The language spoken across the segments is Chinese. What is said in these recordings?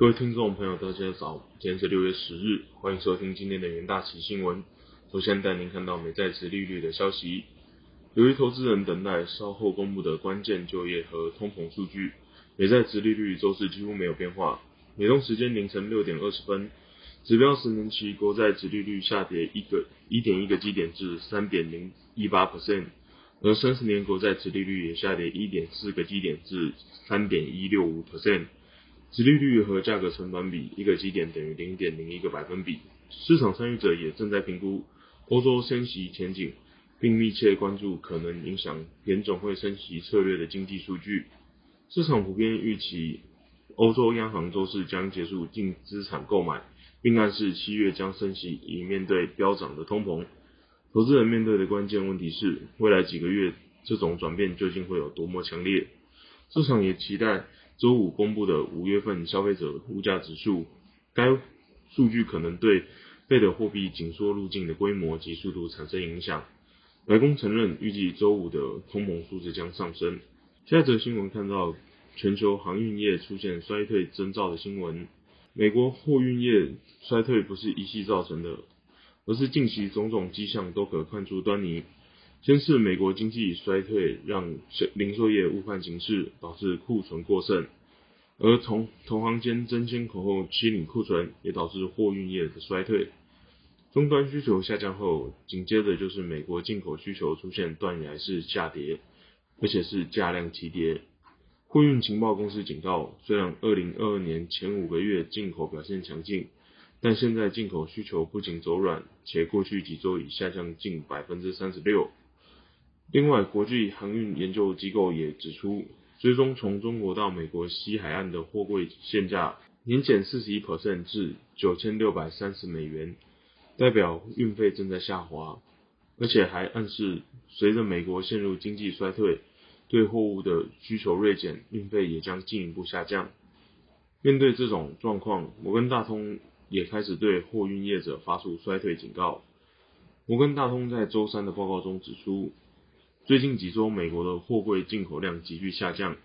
各位听众朋友，大家早，今天是六月十日，欢迎收听今天的元大旗新闻。首先带您看到美债值利率的消息。由于投资人等待稍后公布的关键就业和通膨数据，美债值利率周四几乎没有变化。美东时间凌晨六点二十分，指标十年期国债值利率下跌一个一点一个基点至三点零一八 percent，而三十年国债值利率也下跌一点四个基点至三点一六五 percent。殖利率和价格成反比，一个基点等于零点零一个百分比。市场参与者也正在评估欧洲升息前景，并密切关注可能影响联总会升息策略的经济数据。市场普遍预期欧洲央行周四将结束净资产购买，并暗示七月将升息以面对飙涨的通膨。投资人面对的关键问题是，未来几个月这种转变究竟会有多么强烈？市场也期待。周五公布的五月份消费者物价指数，该数据可能对费的货币紧缩路径的规模及速度产生影响。白宫承认，预计周五的通膨数字将上升。下一则新闻看到全球航运业出现衰退征兆的新闻。美国货运业衰退不是一夕造成的，而是近期种种迹象都可看出端倪。先是美国经济衰退，让零售业误判形势，导致库存过剩；而同同行间争先恐后清理库存，也导致货运业的衰退。终端需求下降后，紧接着就是美国进口需求出现断崖式下跌，而且是价量齐跌。货运情报公司警告，虽然二零二二年前五个月进口表现强劲，但现在进口需求不仅走软，且过去几周已下降近百分之三十六。另外，国际航运研究机构也指出，追踪从中国到美国西海岸的货柜现价年减四十一 percent 至九千六百三十美元，代表运费正在下滑，而且还暗示随着美国陷入经济衰退，对货物的需求锐减，运费也将进一步下降。面对这种状况，摩根大通也开始对货运业者发出衰退警告。摩根大通在周三的报告中指出。最近几周，美国的货柜进口量急剧下降，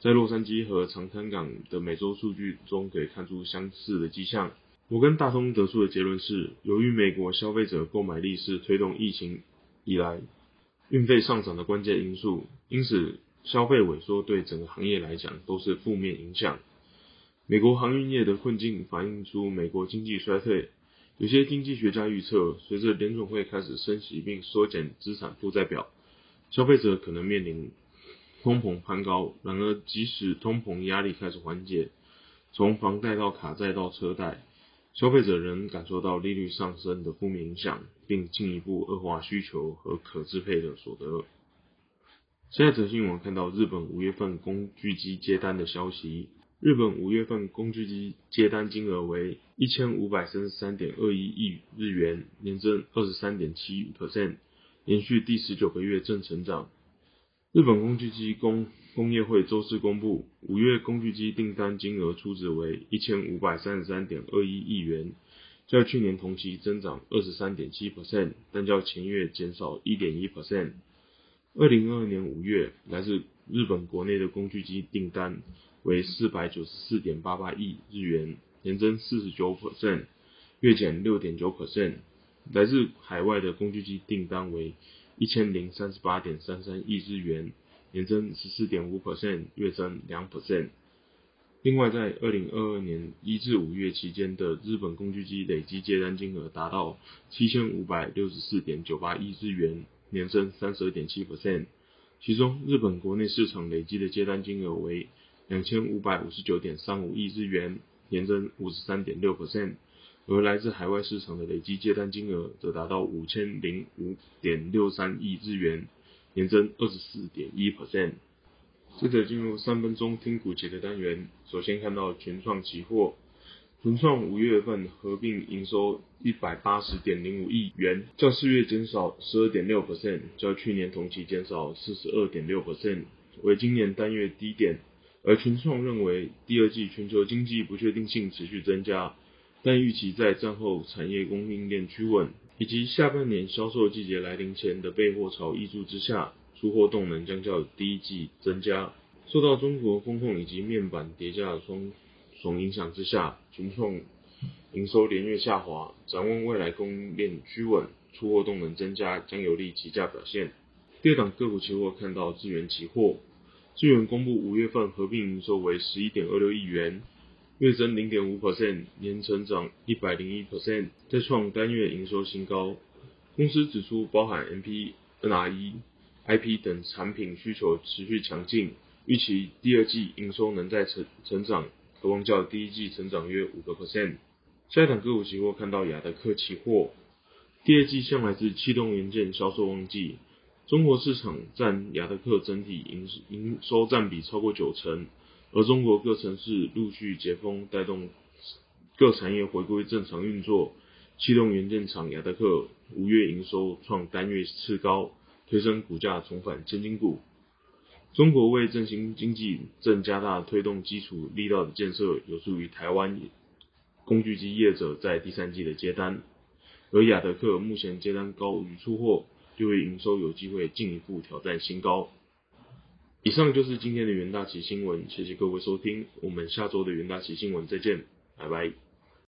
在洛杉矶和长滩港的每周数据中可以看出相似的迹象。摩根大通得出的结论是，由于美国消费者购买力是推动疫情以来运费上涨的关键因素，因此消费萎缩对整个行业来讲都是负面影响。美国航运业的困境反映出美国经济衰退。有些经济学家预测，随着联总会开始升息并缩减资产负债表。消费者可能面临通膨攀高，然而即使通膨压力开始缓解，从房贷到卡债到车贷，消费者仍感受到利率上升的负面影响，并进一步恶化需求和可支配的所得。下一则新闻看到日本五月份工具机接单的消息，日本五月份工具机接单金额为一千五百三十三点二一亿日元，年增二十三点七 percent。连续第十九个月正成长。日本工具机工工业会周四公布，五月工具机订单金额初值为一千五百三十三点二一亿元，较去年同期增长二十三点七 percent，但较前月减少一点一 percent。二零二二年五月，来自日本国内的工具机订单为四百九十四点八八亿日元，年增四十九 percent，月减六点九 percent。来自海外的工具机订单为一千零三十八点三三亿日元，年增十四点五 percent，月增两 percent。另外，在二零二二年一至五月期间的日本工具机累计接单金额达到七千五百六十四点九八亿日元，年增三十二点七 percent。其中，日本国内市场累计的接单金额为两千五百五十九点三五亿日元，年增五十三点六 percent。而来自海外市场的累计接单金额则达到五千零五点六三亿日元，年增二十四点一 percent。接着进入三分钟听股节的单元，首先看到全创期货，全创五月份合并营收一百八十点零五亿元，较四月减少十二点六 percent，较去年同期减少四十二点六 percent，为今年单月低点。而全创认为，第二季全球经济不确定性持续增加。但预期在战后产业供应链趋稳，以及下半年销售季节来临前的备货潮挹注之下，出货动能将较第一季增加。受到中国风控以及面板叠加的双重影响之下，群创营收连月下滑，展望未来供应链趋稳，出货动能增加，将有利期价表现。第二档个股期货看到智源期货，智源公布五月份合并营收为十一点二六亿元，月增零点五 percent，年成长一百零一 percent，再创单月营收新高。公司指出，包含 MP、NRE、IP 等产品需求持续强劲，预期第二季营收能再成成长，可望较第一季成长约五个 percent。下一档个股期货看到亚德克期货，第二季向来是气动元件销售旺季。中国市场占亚德克整体营营收占比超过九成，而中国各城市陆续解封，带动各产业回归正常运作。气动元件厂亚德克五月营收创单月次高，推升股价重返千金股。中国为振兴经济，正加大推动基础力道的建设，有助于台湾工具机业者在第三季的接单。而亚德克目前接单高于出货。六月营收有机会进一步挑战新高。以上就是今天的元大旗新闻，谢谢各位收听，我们下周的元大旗新闻再见，拜拜。